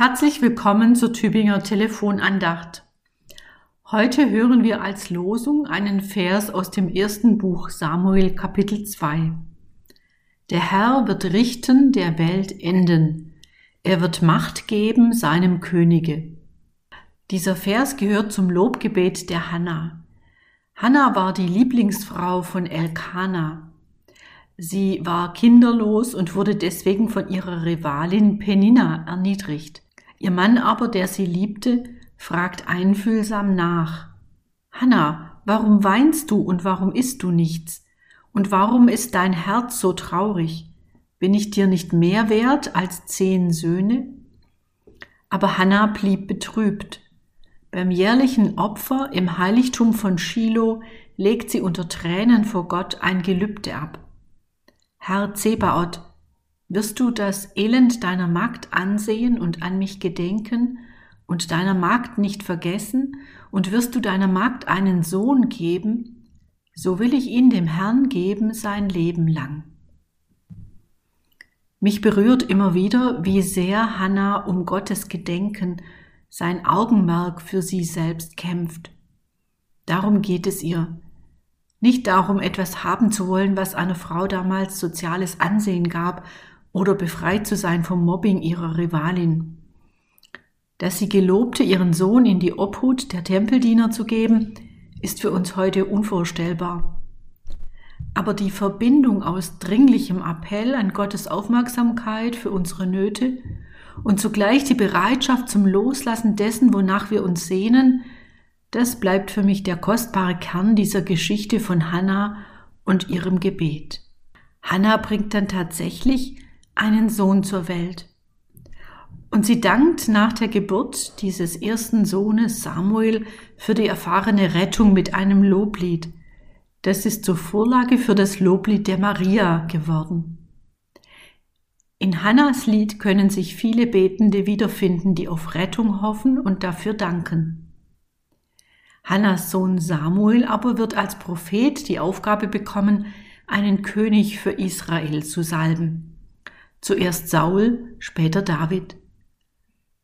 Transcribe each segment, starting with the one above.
Herzlich willkommen zur Tübinger Telefonandacht. Heute hören wir als Losung einen Vers aus dem ersten Buch Samuel Kapitel 2. Der Herr wird richten der Welt enden. Er wird Macht geben seinem Könige. Dieser Vers gehört zum Lobgebet der Hanna. Hanna war die Lieblingsfrau von Elkana. Sie war kinderlos und wurde deswegen von ihrer Rivalin Penina erniedrigt. Ihr Mann aber, der sie liebte, fragt einfühlsam nach. Hanna, warum weinst du und warum isst du nichts? Und warum ist dein Herz so traurig? Bin ich dir nicht mehr wert als zehn Söhne? Aber Hanna blieb betrübt. Beim jährlichen Opfer im Heiligtum von Shiloh legt sie unter Tränen vor Gott ein Gelübde ab. Herr Zebaoth, wirst du das Elend deiner Magd ansehen und an mich gedenken und deiner Magd nicht vergessen, und wirst du deiner Magd einen Sohn geben, so will ich ihn dem Herrn geben sein Leben lang. Mich berührt immer wieder, wie sehr Hannah um Gottes Gedenken, sein Augenmerk für sie selbst kämpft. Darum geht es ihr. Nicht darum, etwas haben zu wollen, was einer Frau damals soziales Ansehen gab oder befreit zu sein vom Mobbing ihrer Rivalin. Dass sie gelobte, ihren Sohn in die Obhut der Tempeldiener zu geben, ist für uns heute unvorstellbar. Aber die Verbindung aus dringlichem Appell an Gottes Aufmerksamkeit für unsere Nöte und zugleich die Bereitschaft zum Loslassen dessen, wonach wir uns sehnen, das bleibt für mich der kostbare Kern dieser Geschichte von Hannah und ihrem Gebet. Hannah bringt dann tatsächlich einen Sohn zur Welt. Und sie dankt nach der Geburt dieses ersten Sohnes Samuel für die erfahrene Rettung mit einem Loblied. Das ist zur Vorlage für das Loblied der Maria geworden. In Hannas Lied können sich viele Betende wiederfinden, die auf Rettung hoffen und dafür danken. Hannas Sohn Samuel aber wird als Prophet die Aufgabe bekommen, einen König für Israel zu salben. Zuerst Saul, später David.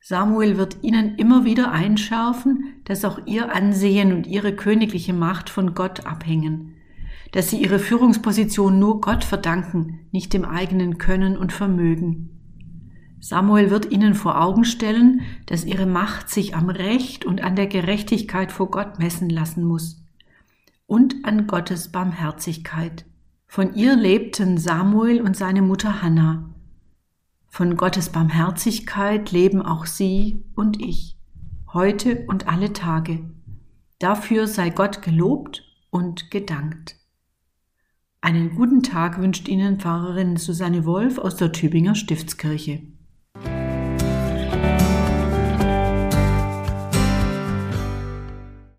Samuel wird ihnen immer wieder einschärfen, dass auch ihr Ansehen und ihre königliche Macht von Gott abhängen, dass sie ihre Führungsposition nur Gott verdanken, nicht dem eigenen Können und Vermögen. Samuel wird ihnen vor Augen stellen, dass ihre Macht sich am Recht und an der Gerechtigkeit vor Gott messen lassen muss und an Gottes Barmherzigkeit. Von ihr lebten Samuel und seine Mutter Hannah. Von Gottes Barmherzigkeit leben auch Sie und ich, heute und alle Tage. Dafür sei Gott gelobt und gedankt. Einen guten Tag wünscht Ihnen Pfarrerin Susanne Wolf aus der Tübinger Stiftskirche.